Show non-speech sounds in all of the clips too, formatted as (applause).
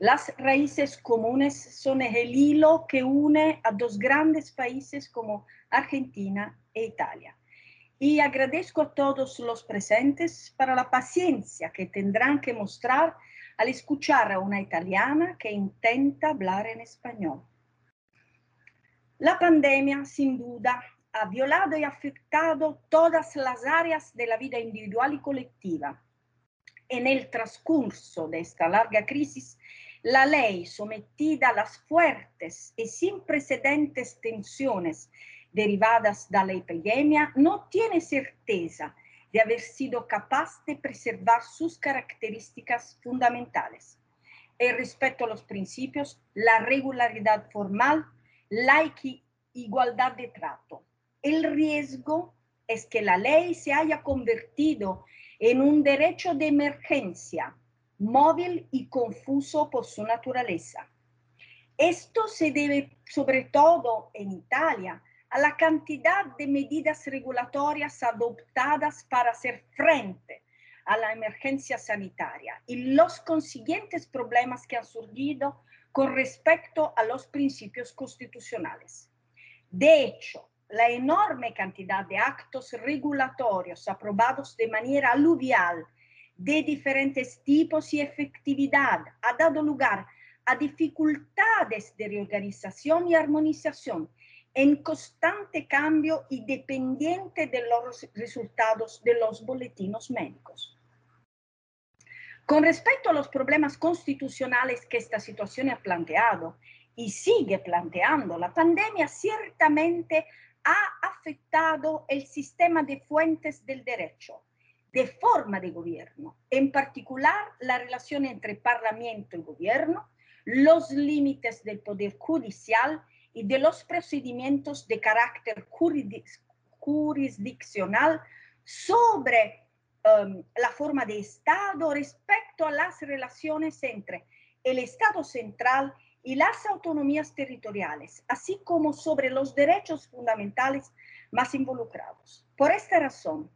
Las raíces comunes son el hilo que une a dos grandes países como Argentina e Italia. Y agradezco a todos los presentes para la paciencia que tendrán que mostrar al escuchar a una italiana que intenta hablar en español. La pandemia, sin duda, ha violado y afectado todas las áreas de la vida individual y colectiva. En el transcurso de esta larga crisis, la ley, sometida a las fuertes y sin precedentes tensiones derivadas de la epidemia, no tiene certeza de haber sido capaz de preservar sus características fundamentales. El respeto a los principios, la regularidad formal, la igualdad de trato. El riesgo es que la ley se haya convertido en un derecho de emergencia móvil y confuso por su naturaleza. Esto se debe sobre todo en Italia a la cantidad de medidas regulatorias adoptadas para hacer frente a la emergencia sanitaria y los consiguientes problemas que han surgido con respecto a los principios constitucionales. De hecho, la enorme cantidad de actos regulatorios aprobados de manera aluvial de diferentes tipos y efectividad ha dado lugar a dificultades de reorganización y armonización en constante cambio y dependiente de los resultados de los boletinos médicos. Con respecto a los problemas constitucionales que esta situación ha planteado y sigue planteando, la pandemia ciertamente ha afectado el sistema de fuentes del derecho, de forma de gobierno, en particular la relación entre Parlamento y gobierno, los límites del poder judicial y de los procedimientos de carácter jurisdiccional sobre um, la forma de Estado respecto a las relaciones entre el Estado central y las autonomías territoriales, así como sobre los derechos fundamentales más involucrados. Por esta razón,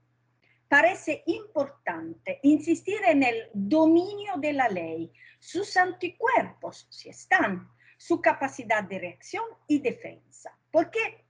parece importante insistir en el dominio de la ley, sus anticuerpos, si están, su capacidad de reacción y defensa, porque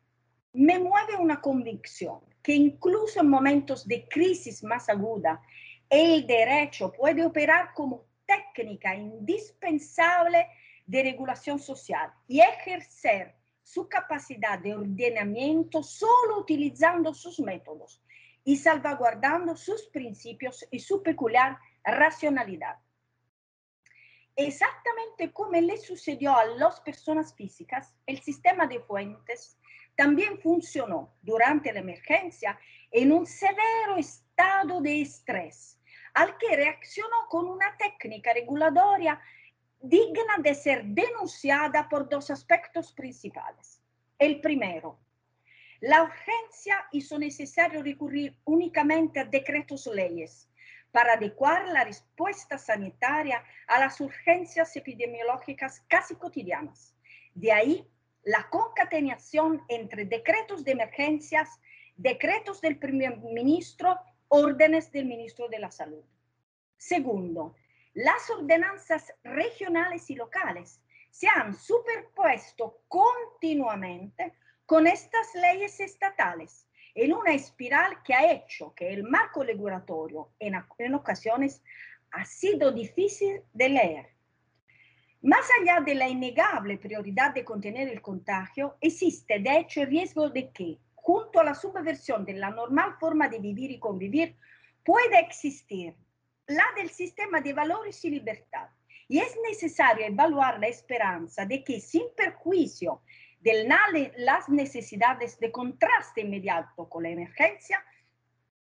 me mueve una convicción que incluso en momentos de crisis más aguda, el derecho puede operar como técnica indispensable de regulación social y ejercer su capacidad de ordenamiento solo utilizando sus métodos y salvaguardando sus principios y su peculiar racionalidad. Exactamente como le sucedió a las personas físicas, el sistema de fuentes también funcionó durante la emergencia en un severo estado de estrés, al que reaccionó con una técnica regulatoria digna de ser denunciada por dos aspectos principales. El primero, la urgencia hizo necesario recurrir únicamente a decretos leyes para adecuar la respuesta sanitaria a las urgencias epidemiológicas casi cotidianas. De ahí la concatenación entre decretos de emergencias, decretos del primer ministro, órdenes del ministro de la Salud. Segundo, las ordenanzas regionales y locales se han superpuesto continuamente con estas leyes estatales en una espiral que ha hecho que el marco regulatorio en, en ocasiones ha sido difícil de leer. Más allá de la innegable prioridad de contener el contagio, existe de hecho el riesgo de que, junto a la subversión de la normal forma de vivir y convivir, pueda existir la del sistema de valores y libertad. Y es necesario evaluar la esperanza de que sin perjuicio de las necesidades de contraste inmediato con la emergencia,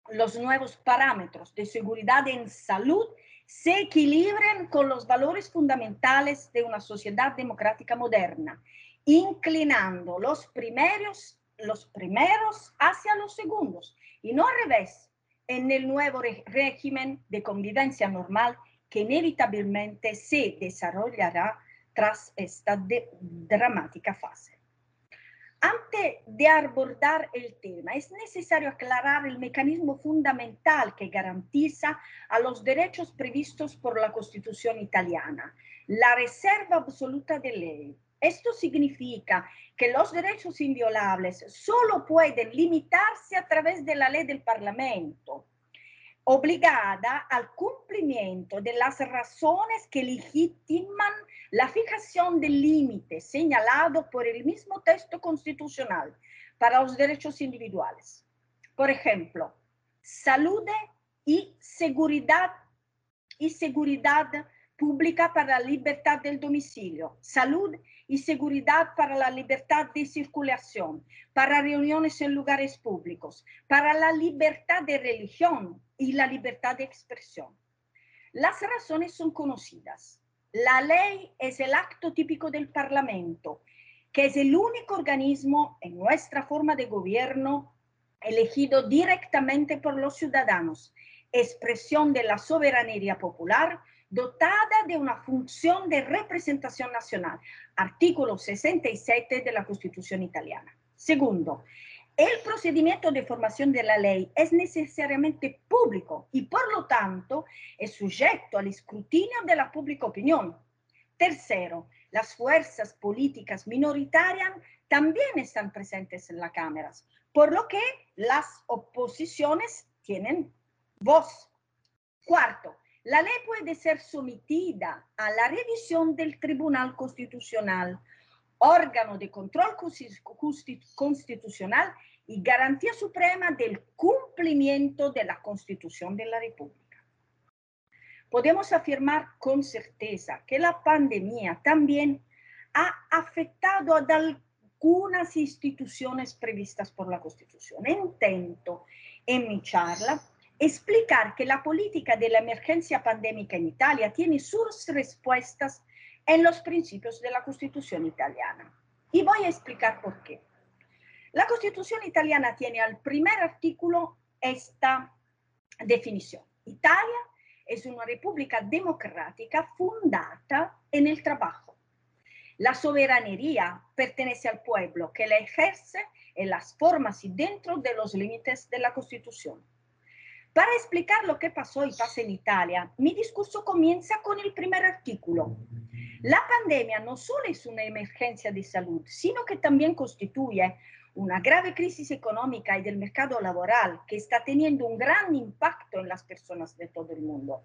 los nuevos parámetros de seguridad en salud se equilibren con los valores fundamentales de una sociedad democrática moderna, inclinando los primeros, los primeros hacia los segundos y no al revés, en el nuevo régimen de convivencia normal que inevitablemente se desarrollará tras esta dramática fase. Antes de abordar el tema, es necesario aclarar el mecanismo fundamental que garantiza a los derechos previstos por la Constitución italiana, la reserva absoluta de ley. Esto significa que los derechos inviolables solo pueden limitarse a través de la ley del Parlamento, obligada al cumplimiento de las razones que legitiman la fijación del límite señalado por el mismo texto constitucional para los derechos individuales. Por ejemplo, salud y seguridad pública para la libertad del domicilio, salud y seguridad para la libertad de circulación, para reuniones en lugares públicos, para la libertad de religión y la libertad de expresión. Las razones son conocidas. La ley es el acto típico del Parlamento, que es el único organismo en nuestra forma de gobierno elegido directamente por los ciudadanos, expresión de la soberanía popular, dotada de una función de representación nacional, artículo 67 de la Constitución italiana. Segundo, el procedimiento de formación de la ley es necesariamente público y por lo tanto es sujeto al escrutinio de la pública opinión. Tercero, las fuerzas políticas minoritarias también están presentes en las cámaras, por lo que las oposiciones tienen voz. Cuarto, la ley puede ser sometida a la revisión del Tribunal Constitucional, órgano de control constitucional y garantía suprema del cumplimiento de la Constitución de la República. Podemos afirmar con certeza que la pandemia también ha afectado a algunas instituciones previstas por la Constitución. Intento en mi charla explicar que la política de la emergencia pandémica en Italia tiene sus respuestas en los principios de la Constitución italiana. Y voy a explicar por qué. La Constitución italiana tiene al primer artículo esta definición. Italia es una república democrática fundada en el trabajo. La soberanía pertenece al pueblo que la ejerce en las formas y dentro de los límites de la Constitución. Para explicar lo que pasó y pasa en Italia, mi discurso comienza con el primer artículo. La pandemia no solo es una emergencia de salud, sino que también constituye una grave crisis económica y del mercado laboral que está teniendo un gran impacto en las personas de todo el mundo.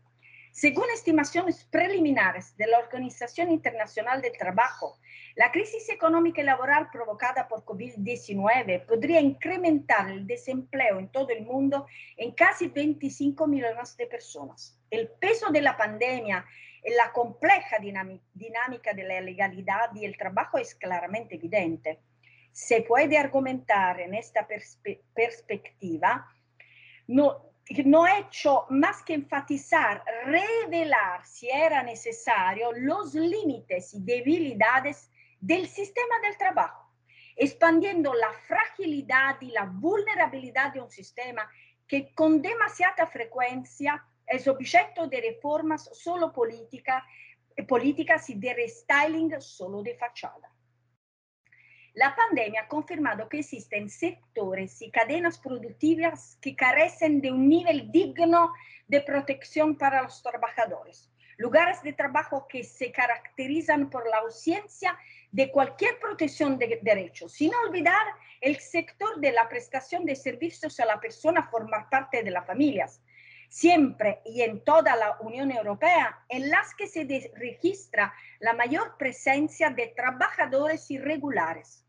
Según estimaciones preliminares de la Organización Internacional del Trabajo, la crisis económica y laboral provocada por COVID-19 podría incrementar el desempleo en todo el mundo en casi 25 millones de personas. El peso de la pandemia en la compleja dinámica de la legalidad y el trabajo es claramente evidente. Se puede argumentar en esta perspectiva no, no hecho más que enfatizar, revelar si era necesario los límites y debilidades del sistema del trabajo, expandiendo la fragilidad y la vulnerabilidad de un sistema que con demasiada frecuencia es objeto de reformas solo política, políticas y de restyling solo de fachada. La pandemia ha confirmado que existen sectores y cadenas productivas que carecen de un nivel digno de protección para los trabajadores. Lugares de trabajo que se caracterizan por la ausencia de cualquier protección de derechos, sin olvidar el sector de la prestación de servicios a la persona formar parte de las familias, siempre y en toda la Unión Europea, en las que se registra la mayor presencia de trabajadores irregulares.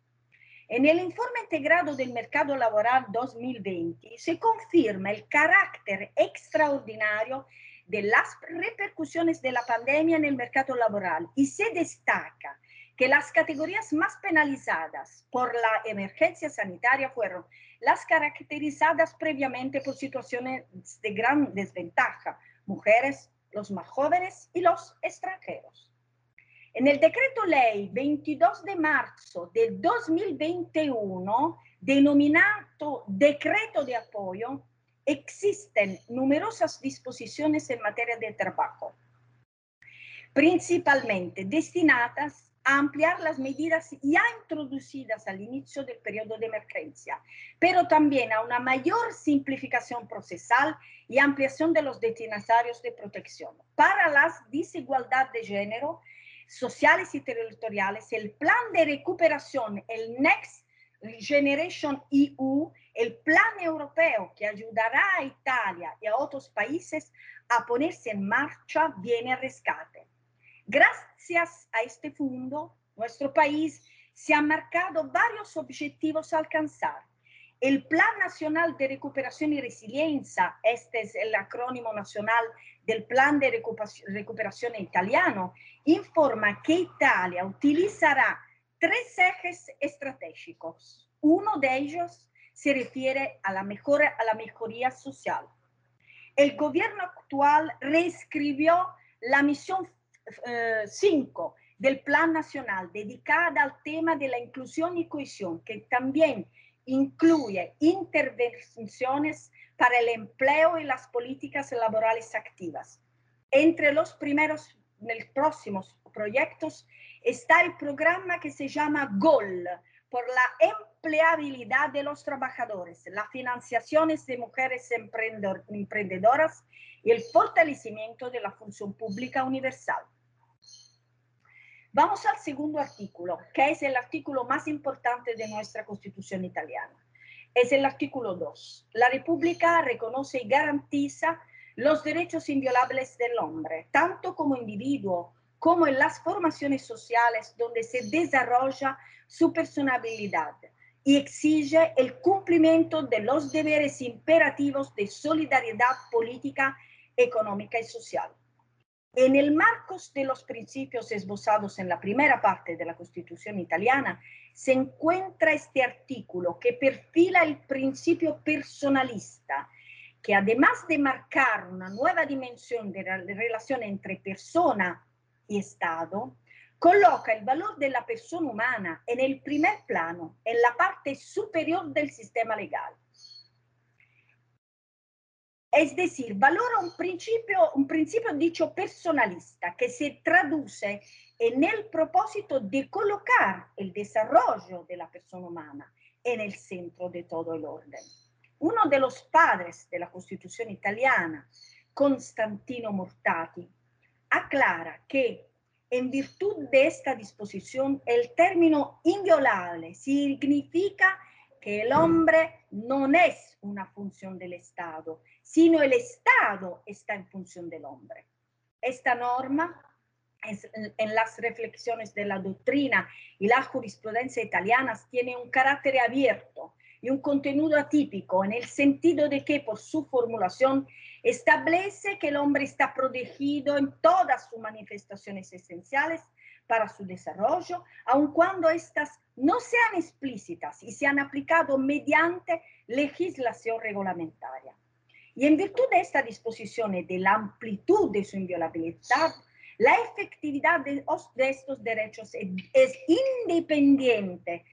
En el informe integrado del mercado laboral 2020 se confirma el carácter extraordinario de las repercusiones de la pandemia en el mercado laboral y se destaca que las categorías más penalizadas por la emergencia sanitaria fueron las caracterizadas previamente por situaciones de gran desventaja, mujeres, los más jóvenes y los extranjeros. En el decreto ley 22 de marzo del 2021, denominado decreto de apoyo, existen numerosas disposiciones en materia de trabajo, principalmente destinadas ampliar las medidas ya introducidas al inicio del periodo de emergencia, pero también a una mayor simplificación procesal y ampliación de los destinatarios de protección. Para la desigualdad de género, sociales y territoriales, el plan de recuperación, el Next Generation EU, el plan europeo que ayudará a Italia y a otros países a ponerse en marcha, viene a rescate. Gracias a este fondo, nuestro país se ha marcado varios objetivos a alcanzar. El Plan Nacional de Recuperación y Resiliencia, este es el acrónimo nacional del Plan de Recuperación Italiano, informa que Italia utilizará tres ejes estratégicos. Uno de ellos se refiere a la, mejora, a la mejoría social. El gobierno actual reescribió la misión 5 eh, del Plan Nacional dedicada al tema de la inclusión y cohesión, que también incluye intervenciones para el empleo y las políticas laborales activas. Entre los primeros, los próximos proyectos está el programa que se llama GOL, por la empleabilidad de los trabajadores, las financiaciones de mujeres emprendedoras y el fortalecimiento de la función pública universal. Vamos al segundo artículo, que es el artículo más importante de nuestra Constitución italiana. Es el artículo 2. La República reconoce y garantiza los derechos inviolables del hombre, tanto como individuo como en las formaciones sociales donde se desarrolla su personalidad y exige el cumplimiento de los deberes imperativos de solidaridad política, económica y social. En el marco de los principios esbozados en la primera parte de la Constitución italiana, se encuentra este artículo que perfila el principio personalista, que además de marcar una nueva dimensión de la relación entre persona y Estado, coloca el valor de la persona humana en el primer plano, en la parte superior del sistema legal. Es decir, valora un principio, un principio dicho personalista que se traduce en el propósito de colocar el desarrollo de la persona humana en el centro de todo el orden. Uno de los padres de la Constitución italiana, Constantino Mortati, aclara que en virtud de esta disposición, el término inviolable significa que el hombre no es una función del Estado, sino el Estado está en función del hombre. Esta norma en las reflexiones de la doctrina y la jurisprudencia italianas tiene un carácter abierto y un contenido atípico en el sentido de que por su formulación establece que el hombre está protegido en todas sus manifestaciones esenciales para su desarrollo, aun cuando éstas no sean explícitas y sean aplicado mediante legislación reglamentaria. Y en virtud de esta disposición y de la amplitud de su inviolabilidad, la efectividad de, estos derechos es independiente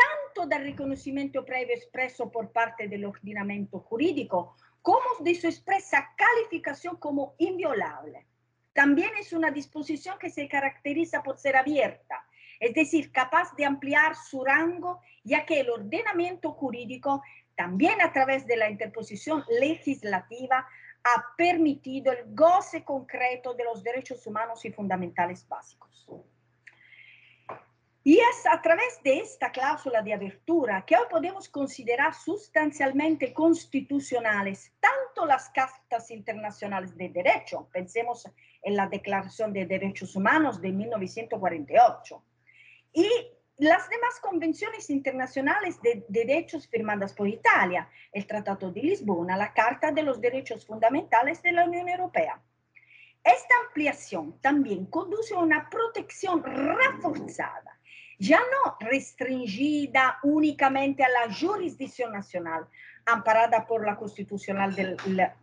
tanto del reconocimiento previo expreso por parte del ordenamiento jurídico como de su expresa calificación como inviolable. También es una disposición que se caracteriza por ser abierta, es decir, capaz de ampliar su rango, ya que el ordenamiento jurídico, también a través de la interposición legislativa, ha permitido el goce concreto de los derechos humanos y fundamentales básicos. Y es a través de esta cláusula de abertura que hoy podemos considerar sustancialmente constitucionales tanto las cartas internacionales de derecho, pensemos en la Declaración de Derechos Humanos de 1948, y las demás convenciones internacionales de derechos firmadas por Italia, el Tratado de Lisbona, la Carta de los Derechos Fundamentales de la Unión Europea. Esta ampliación también conduce a una protección reforzada ya no restringida únicamente a la jurisdicción nacional, amparada por la, constitucional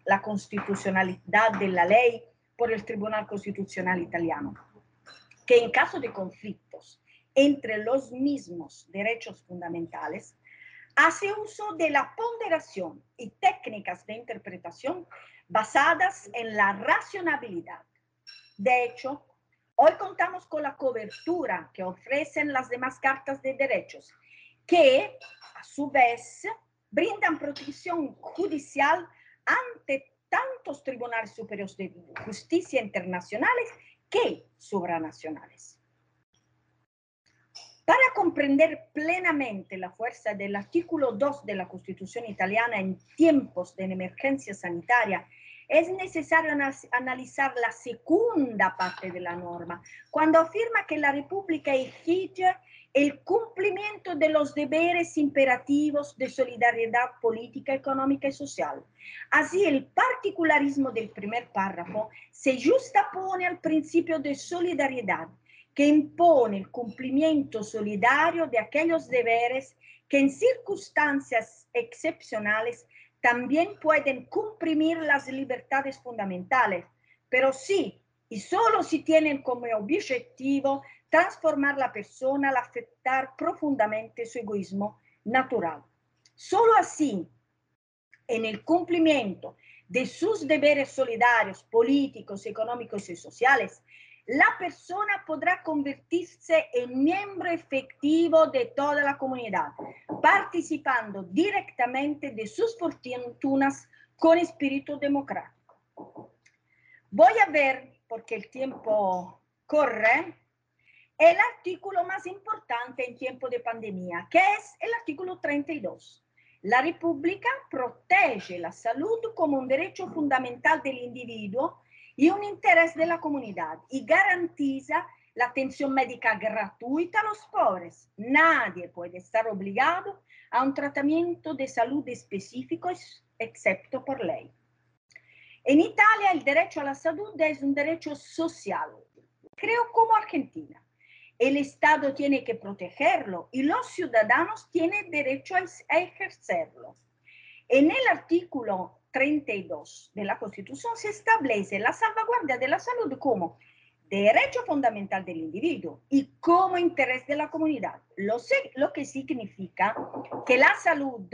la, constitucionalidad de la ley por el Tribunal Constitucional Italiano, que en caso de conflictos entre los mismos derechos fundamentales, hace uso de la ponderación y técnicas de interpretación basadas en la racionalidad. De hecho, Hoy contamos con la cobertura que ofrecen las demás cartas de derechos, que a su vez brindan protección judicial ante tantos tribunales superiores de justicia internacionales que supranacionales. Para comprender plenamente la fuerza del artículo 2 de la Constitución italiana en tiempos de emergencia sanitaria es necesario analizar la segunda parte de la norma, cuando afirma que la República exige el cumplimiento de los deberes imperativos de solidaridad política, económica y social. Así, el particularismo del primer párrafo se justapone al principio de solidaridad, que impone el cumplimiento solidario de aquellos deberes que en circunstancias excepcionales también pueden comprimir las libertades fundamentales, pero sí y solo si tienen como objetivo transformar la persona al afectar profundamente su egoísmo natural. Solo así, en el cumplimiento de sus deberes solidarios, políticos, económicos y sociales, la persona podrá convertirse en miembro efectivo de toda la comunidad, participando directamente de sus fortunas con espíritu democrático. Voy a ver, porque el tiempo corre, el artículo más importante en tiempo de pandemia, que es el artículo 32. La República protege la salud como un derecho fundamental del individuo y un interés de la comunidad y garantiza la atención médica gratuita a los pobres. Nadie puede estar obligado a un tratamiento de salud específico excepto por ley. En Italia el derecho a la salud es un derecho social, creo como Argentina. El Estado tiene que protegerlo y los ciudadanos tienen derecho a ejercerlo. En el artículo 32 de la Constitución se establece la salvaguardia de la salud como derecho fundamental del individuo y como interés de la comunidad, lo, lo que significa que la salud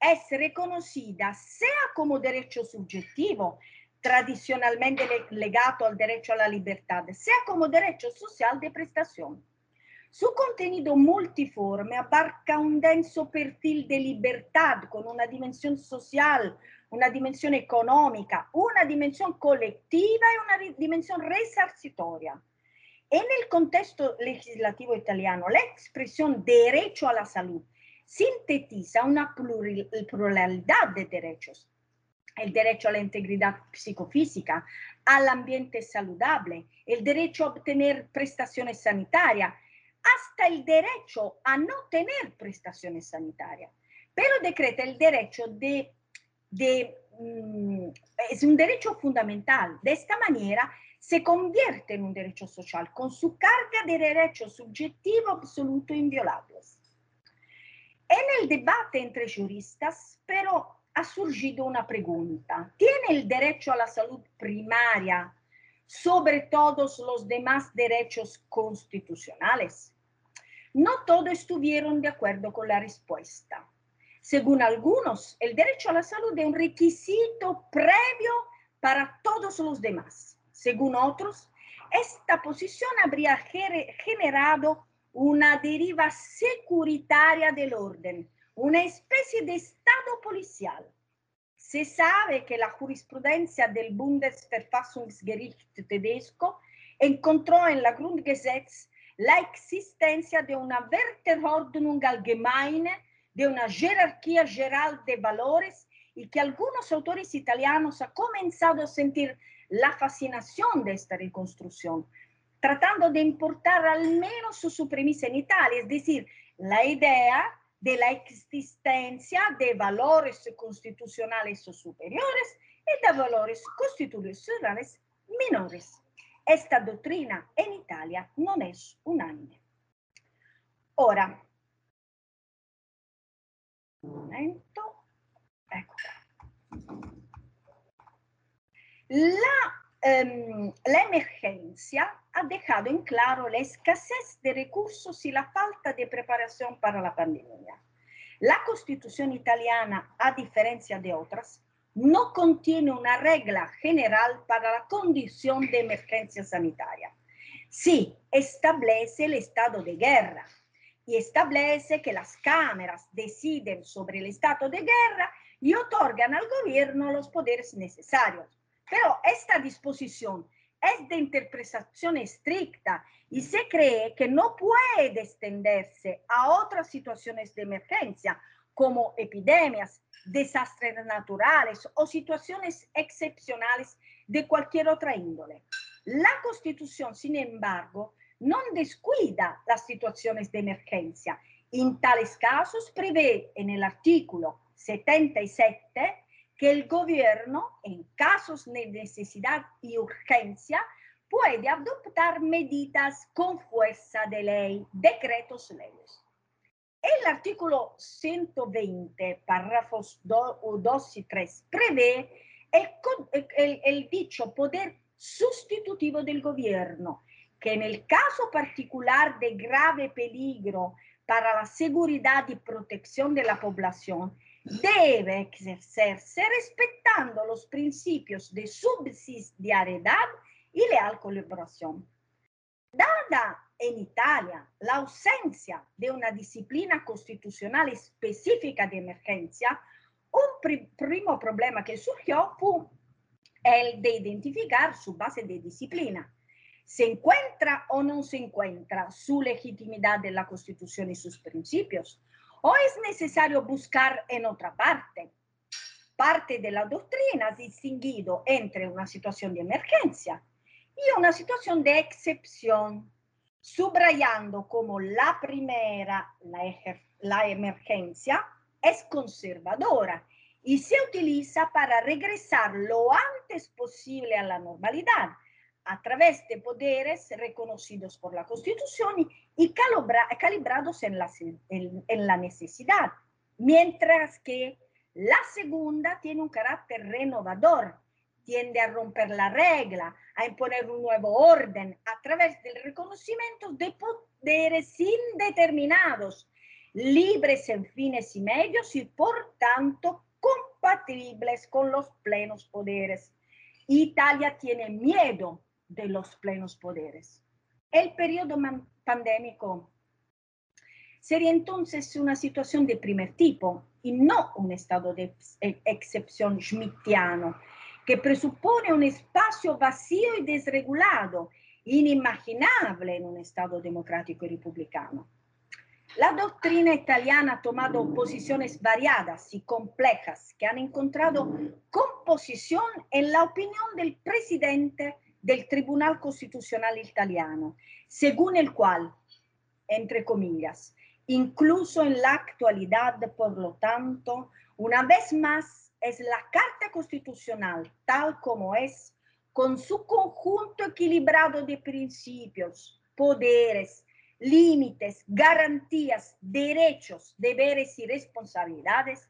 es reconocida sea como derecho subjetivo, tradicionalmente legado al derecho a la libertad, sea como derecho social de prestación. Su contenido multiforme abarca un denso perfil de libertad con una dimensión social, una dimensión económica, una dimensión colectiva y una dimensión resarcitoria. En el contexto legislativo italiano, la expresión derecho a la salud sintetiza una pluralidad de derechos. El derecho a la integridad psicofísica, al ambiente saludable, el derecho a obtener prestaciones sanitarias, hasta el derecho a no tener prestaciones sanitarias. Pero decreta el derecho de de, mm, es un derecho fundamental. De esta manera se convierte en un derecho social con su carga de derechos subjetivo absoluto e inviolables. En el debate entre juristas, pero ha surgido una pregunta. ¿Tiene el derecho a la salud primaria sobre todos los demás derechos constitucionales? No todos estuvieron de acuerdo con la respuesta. Según algunos, el derecho a la salud es un requisito previo para todos los demás. Según otros, esta posición habría generado una deriva securitaria del orden, una especie de estado policial. Se sabe que la jurisprudencia del Bundesverfassungsgericht tedesco encontró en la Grundgesetz la existencia de una Werterordnung allgemeine de una jerarquía general de valores y que algunos autores italianos han comenzado a sentir la fascinación de esta reconstrucción, tratando de importar al menos su premisa en Italia, es decir, la idea de la existencia de valores constitucionales superiores y de valores constitucionales menores. Esta doctrina en Italia no es unánime. Ahora, momento. La, um, la emergencia ha dejado en claro la escasez de recursos y la falta de preparación para la pandemia. La constitución italiana, a diferencia de otras, no contiene una regla general para la condición de emergencia sanitaria. Sí, establece el estado de guerra, y establece que las cámaras deciden sobre el estado de guerra y otorgan al gobierno los poderes necesarios. Pero esta disposición es de interpretación estricta y se cree que no puede extenderse a otras situaciones de emergencia como epidemias, desastres naturales o situaciones excepcionales de cualquier otra índole. La Constitución, sin embargo, no descuida las situaciones de emergencia. En tales casos prevé en el artículo 77 que el gobierno, en casos de necesidad y urgencia, puede adoptar medidas con fuerza de ley, decretos leyes. El artículo 120, párrafos 2 y 3, prevé el, el, dicho poder sustitutivo del gobierno, que en el caso particular de grave peligro para la seguridad y protección de la población, debe ejercerse respetando los principios de subsidiariedad y leal colaboración. Dada en Italia la ausencia de una disciplina constitucional específica de emergencia, un primo problema que surgió fue el de identificar su base de disciplina. ¿Se encuentra o no se encuentra su legitimidad en la Constitución y sus principios? ¿O es necesario buscar en otra parte? Parte de la doctrina ha distinguido entre una situación de emergencia y una situación de excepción, subrayando como la primera, la, la emergencia, es conservadora y se utiliza para regresar lo antes posible a la normalidad a través de poderes reconocidos por la Constitución y calibrados en la, en, la necesidad, mientras que la segunda tiene un carácter renovador, tiende a romper la regla, a imponer un nuevo orden a través del reconocimiento de poderes indeterminados, libres en fines y medios y por tanto compatibles con los plenos poderes. Italia tiene miedo de los plenos poderes. El periodo pandémico sería entonces una situación de primer tipo y no un estado de excepción schmittiano que presupone un espacio vacío y desregulado, inimaginable en un Estado democrático y republicano. La doctrina italiana ha tomado posiciones variadas y complejas que han encontrado composición en la opinión del presidente del Tribunal Constitucional Italiano, según el cual, entre comillas, incluso en la actualidad, por lo tanto, una vez más es la Carta Constitucional tal como es, con su conjunto equilibrado de principios, poderes, límites, garantías, derechos, deberes y responsabilidades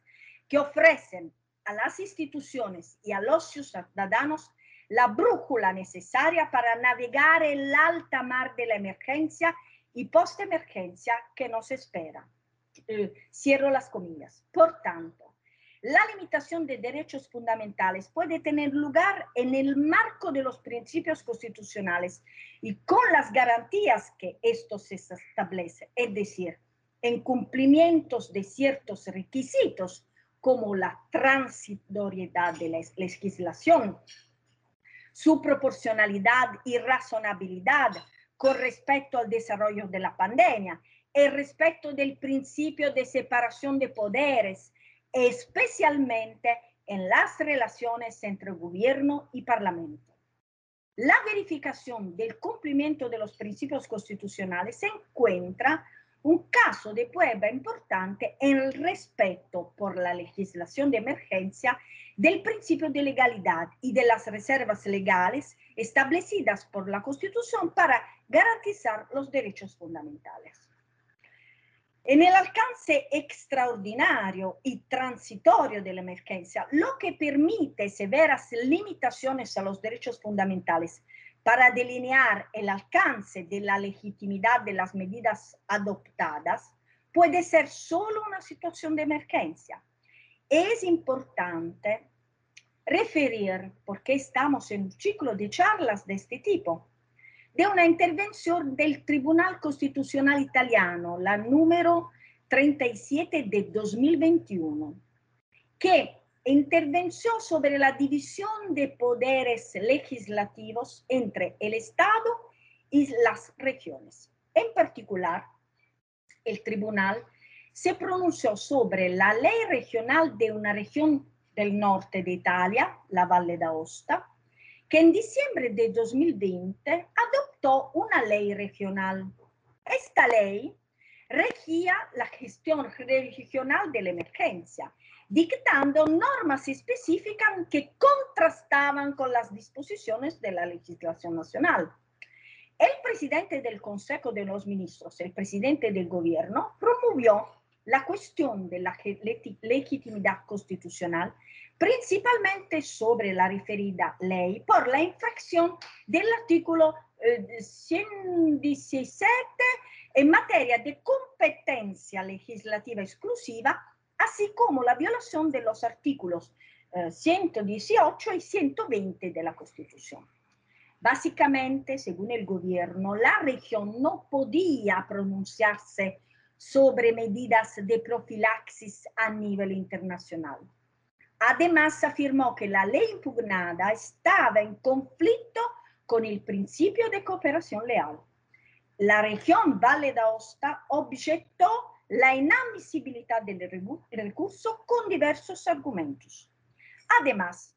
que ofrecen a las instituciones y a los ciudadanos la brújula necesaria para navegar el alta mar de la emergencia y post-emergencia que nos espera. Eh, cierro las comillas. Por tanto, la limitación de derechos fundamentales puede tener lugar en el marco de los principios constitucionales y con las garantías que estos se establece, es decir, en cumplimientos de ciertos requisitos como la transitoriedad de la legislación, su proporcionalidad y razonabilidad con respecto al desarrollo de la pandemia, el respecto del principio de separación de poderes, especialmente en las relaciones entre gobierno y parlamento. La verificación del cumplimiento de los principios constitucionales se encuentra un caso de prueba importante en el respeto por la legislación de emergencia del principio de legalidad y de las reservas legales establecidas por la Constitución para garantizar los derechos fundamentales. En el alcance extraordinario y transitorio de la emergencia, lo que permite severas limitaciones a los derechos fundamentales para delinear el alcance de la legitimidad de las medidas adoptadas puede ser solo una situación de emergencia. Es importante referir, porque estamos en un ciclo de charlas de este tipo, de una intervención del Tribunal Constitucional Italiano, la número 37 de 2021, que intervenció sobre la división de poderes legislativos entre el Estado y las regiones. En particular, el tribunal se pronunció sobre la ley regional de una región del norte de Italia, la Valle d'Aosta, que en diciembre de 2020 adoptó una ley regional. Esta ley regía la gestión regional de la emergencia, dictando normas específicas que contrastaban con las disposiciones de la legislación nacional. El presidente del Consejo de los Ministros, el presidente del gobierno, promovió la cuestión de la constitucional, principalmente sobre la referida ley por la infracción del artículo 117 eh, en materia de competencia legislativa exclusiva, así como la violación de los artículos 118 eh, y 120 de la. Básicamente, según el gobierno, la región no podía pronunciarse sobre medidas de profilaxis a nivel internacional. Además, afirmó que la ley impugnada estaba en conflicto con el principio de cooperación leal. La región Valle d'Aosta objetó la inadmisibilidad del recurso con diversos argumentos. Además,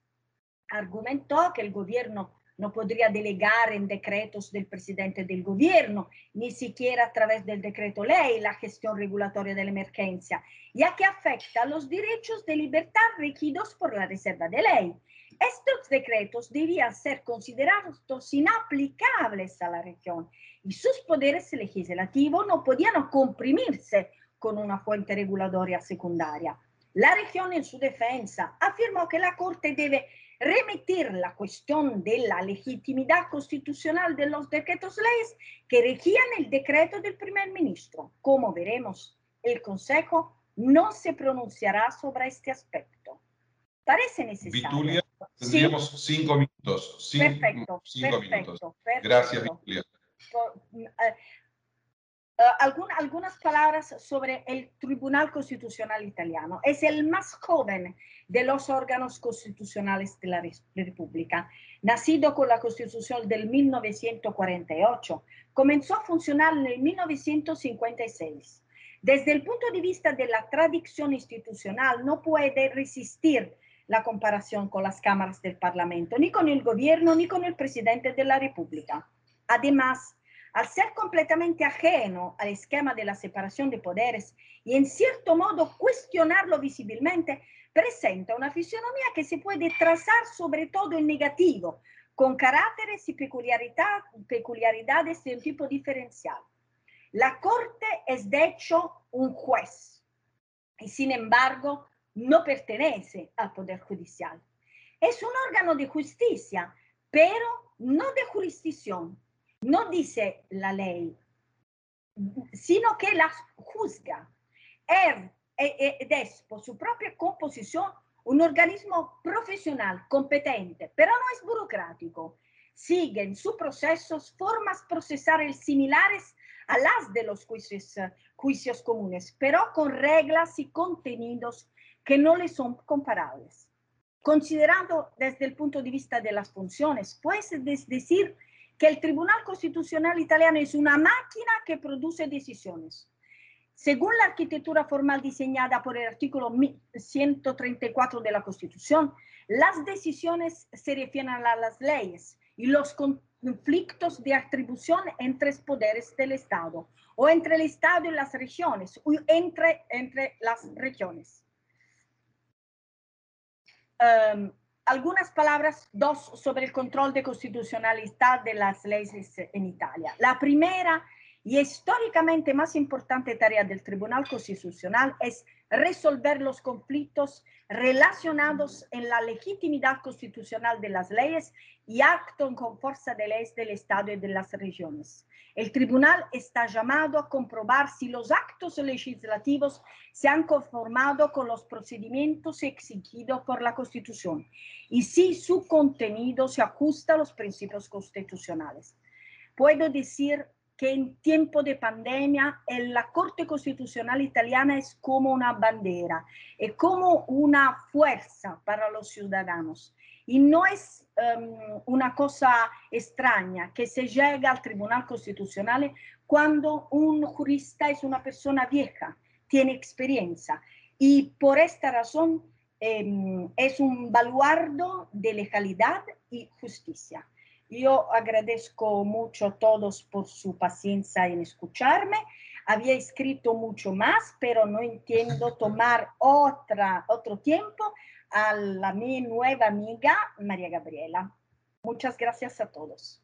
argumentó que el gobierno no podría delegar en decretos del presidente del gobierno, ni siquiera a través del decreto ley, la gestión regulatoria de la emergencia, ya que afecta los derechos de libertad regidos por la reserva de ley. Estos decretos debían ser considerados inaplicables a la región y sus poderes legislativos no podían comprimirse con una fuente regulatoria secundaria. La región en su defensa afirmó que la Corte debe remitir la cuestión de la legitimidad constitucional de los decretos leyes que regían el decreto del primer ministro. Como veremos, el Consejo no se pronunciará sobre este aspecto. Parece necesario. Vitulia, tendríamos cinco minutos. perfecto, cinco minutos. Gracias, Vitulia. Eh, eh, algunas palabras sobre el Tribunal Constitucional Italiano. Es el más joven de los órganos constitucionales de la República. Nacido con la Constitución del 1948, comenzó a funcionar en el 1956. Desde el punto de vista de la tradición institucional, no puede resistir la comparación con las cámaras del Parlamento, ni con el gobierno, ni con el presidente de la República. Además, al ser completamente ajeno al esquema de la separación de poderes y en cierto modo cuestionarlo visiblemente, presenta una fisionomía que se puede trazar sobre todo en negativo, con caracteres y peculiaridad, peculiaridades de un tipo diferencial. La Corte es de hecho un juez y sin embargo no pertenece al Poder Judicial. Es un órgano de justicia, pero no de jurisdicción, no dice la ley, sino que las juzga. Er, es, por su propia composición, un organismo profesional, competente, pero no es burocrático. Sigue en sus procesos formas procesales similares a las de los juicios, juicios comunes, pero con reglas y contenidos que no le son comparables. Considerando desde el punto de vista de las funciones, puede decir que el Tribunal Constitucional italiano es una máquina que produce decisiones. Según la arquitectura formal diseñada por el artículo 134 de la Constitución, las decisiones se refieren a las leyes y los conflictos de atribución entre poderes del Estado o entre el Estado y las regiones o entre, entre las regiones. Um, algunas palabras, dos, sobre el control de constitucionalidad de las leyes en Italia. La primera y históricamente más importante tarea del Tribunal Constitucional es resolver los conflictos relacionados en la legitimidad constitucional de las leyes y actos con fuerza de leyes del Estado y de las regiones. El tribunal está llamado a comprobar si los actos legislativos se han conformado con los procedimientos exigidos por la Constitución y si su contenido se ajusta a los principios constitucionales. Puedo decir que en tiempo de pandemia la Corte Constitucional italiana es como una bandera, es como una fuerza para los ciudadanos. Y no es um, una cosa extraña que se llega al Tribunal Constitucional cuando un jurista es una persona vieja, tiene experiencia. Y por esta razón eh, es un baluardo de legalidad y justicia. Yo agradezco mucho a todos por su paciencia en escucharme. Había escrito mucho más, pero no entiendo (laughs) tomar otra, otro tiempo a la mi nueva amiga María Gabriela. Muchas gracias a todos.